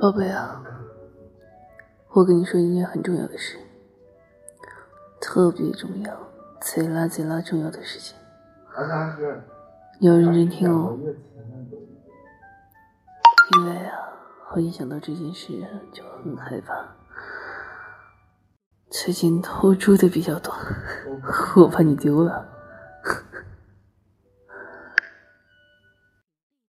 宝贝啊我跟你说一件很重要的事特别重要贼拉贼拉重要的事情你要认真听哦因为啊我一想到这件事就很害怕最近偷猪的比较多 我怕你丢了